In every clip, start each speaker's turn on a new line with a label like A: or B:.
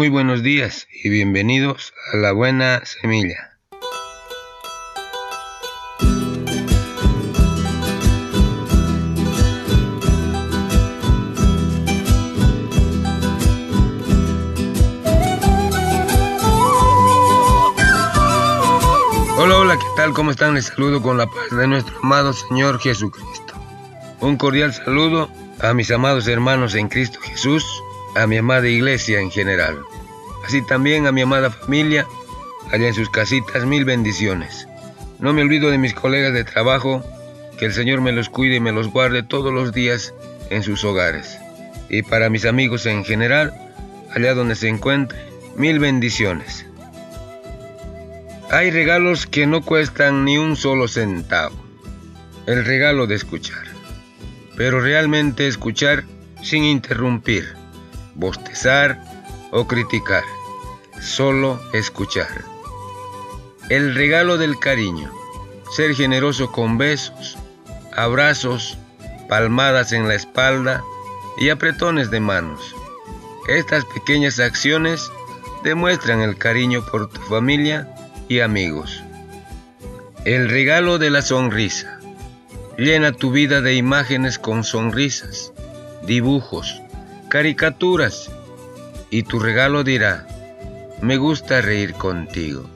A: Muy buenos días y bienvenidos a la buena semilla. Hola, hola, ¿qué tal? ¿Cómo están? Les saludo con la paz de nuestro amado Señor Jesucristo. Un cordial saludo a mis amados hermanos en Cristo Jesús a mi amada iglesia en general, así también a mi amada familia, allá en sus casitas, mil bendiciones. No me olvido de mis colegas de trabajo, que el Señor me los cuide y me los guarde todos los días en sus hogares. Y para mis amigos en general, allá donde se encuentren, mil bendiciones. Hay regalos que no cuestan ni un solo centavo. El regalo de escuchar. Pero realmente escuchar sin interrumpir bostezar o criticar, solo escuchar. El regalo del cariño, ser generoso con besos, abrazos, palmadas en la espalda y apretones de manos. Estas pequeñas acciones demuestran el cariño por tu familia y amigos. El regalo de la sonrisa. Llena tu vida de imágenes con sonrisas, dibujos, caricaturas, y tu regalo dirá, me gusta reír contigo.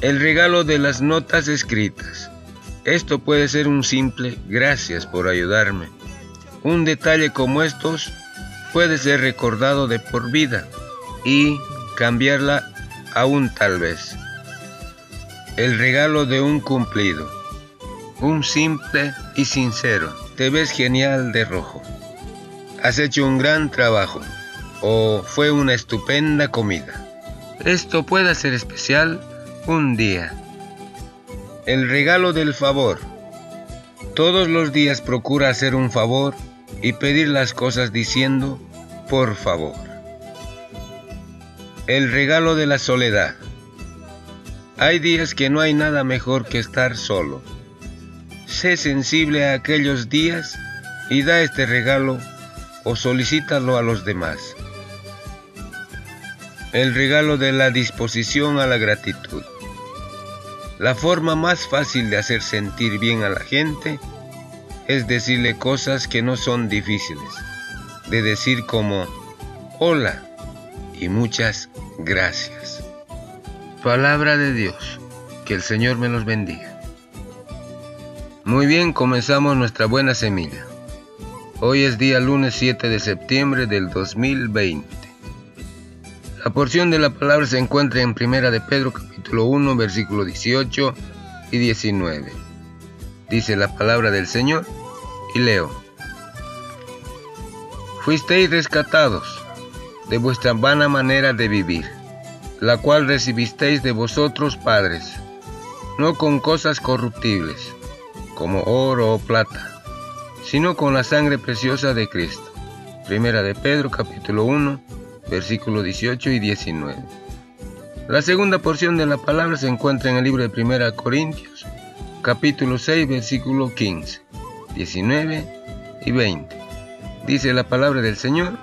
A: El regalo de las notas escritas. Esto puede ser un simple gracias por ayudarme. Un detalle como estos puede ser recordado de por vida y cambiarla aún tal vez. El regalo de un cumplido. Un simple y sincero. Te ves genial de rojo has hecho un gran trabajo o fue una estupenda comida. Esto puede ser especial un día. El regalo del favor. Todos los días procura hacer un favor y pedir las cosas diciendo, por favor. El regalo de la soledad. Hay días que no hay nada mejor que estar solo. Sé sensible a aquellos días y da este regalo o solicítalo a los demás. El regalo de la disposición a la gratitud. La forma más fácil de hacer sentir bien a la gente es decirle cosas que no son difíciles, de decir como hola y muchas gracias. Palabra de Dios, que el Señor me los bendiga. Muy bien, comenzamos nuestra buena semilla. Hoy es día lunes 7 de septiembre del 2020. La porción de la palabra se encuentra en Primera de Pedro capítulo 1 versículo 18 y 19. Dice la palabra del Señor y leo. Fuisteis rescatados de vuestra vana manera de vivir, la cual recibisteis de vosotros padres, no con cosas corruptibles, como oro o plata sino con la sangre preciosa de Cristo. Primera de Pedro capítulo 1, versículo 18 y 19. La segunda porción de la palabra se encuentra en el libro de Primera Corintios, capítulo 6, versículo 15, 19 y 20. Dice la palabra del Señor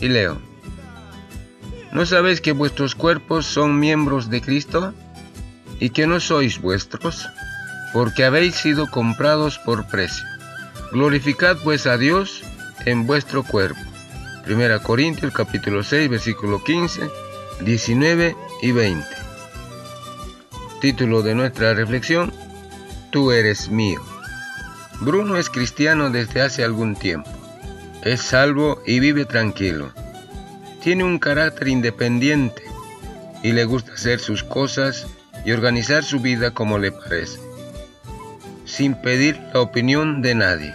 A: y leo. ¿No sabéis que vuestros cuerpos son miembros de Cristo y que no sois vuestros? Porque habéis sido comprados por precio. Glorificad pues a Dios en vuestro cuerpo. 1 Corintios capítulo 6 versículo 15, 19 y 20. Título de nuestra reflexión, Tú eres mío. Bruno es cristiano desde hace algún tiempo. Es salvo y vive tranquilo. Tiene un carácter independiente y le gusta hacer sus cosas y organizar su vida como le parece, sin pedir la opinión de nadie.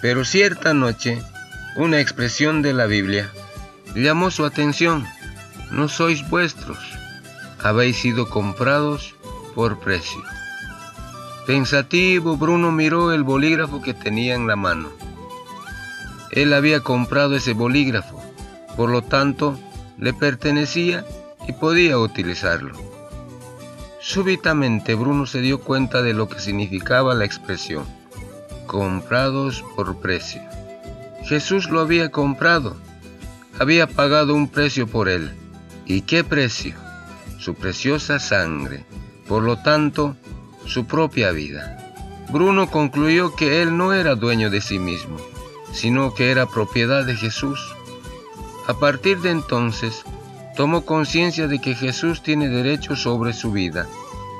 A: Pero cierta noche, una expresión de la Biblia llamó su atención. No sois vuestros, habéis sido comprados por precio. Pensativo, Bruno miró el bolígrafo que tenía en la mano. Él había comprado ese bolígrafo, por lo tanto, le pertenecía y podía utilizarlo. Súbitamente Bruno se dio cuenta de lo que significaba la expresión comprados por precio. Jesús lo había comprado. había pagado un precio por él. ¿Y qué precio? Su preciosa sangre, por lo tanto, su propia vida. Bruno concluyó que él no era dueño de sí mismo, sino que era propiedad de Jesús. A partir de entonces, tomó conciencia de que Jesús tiene derecho sobre su vida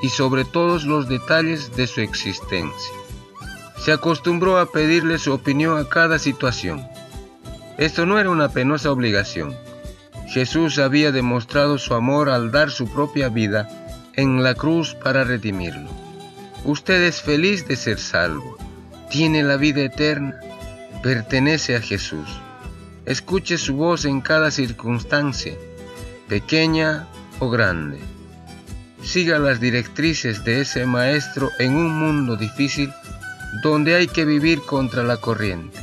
A: y sobre todos los detalles de su existencia. Se acostumbró a pedirle su opinión a cada situación. Esto no era una penosa obligación. Jesús había demostrado su amor al dar su propia vida en la cruz para redimirlo. Usted es feliz de ser salvo, tiene la vida eterna, pertenece a Jesús. Escuche su voz en cada circunstancia, pequeña o grande. Siga las directrices de ese maestro en un mundo difícil donde hay que vivir contra la corriente.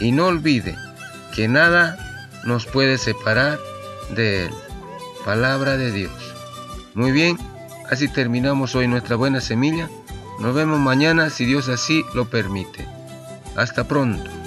A: Y no olvide que nada nos puede separar de Él. Palabra de Dios. Muy bien, así terminamos hoy nuestra buena semilla. Nos vemos mañana si Dios así lo permite. Hasta pronto.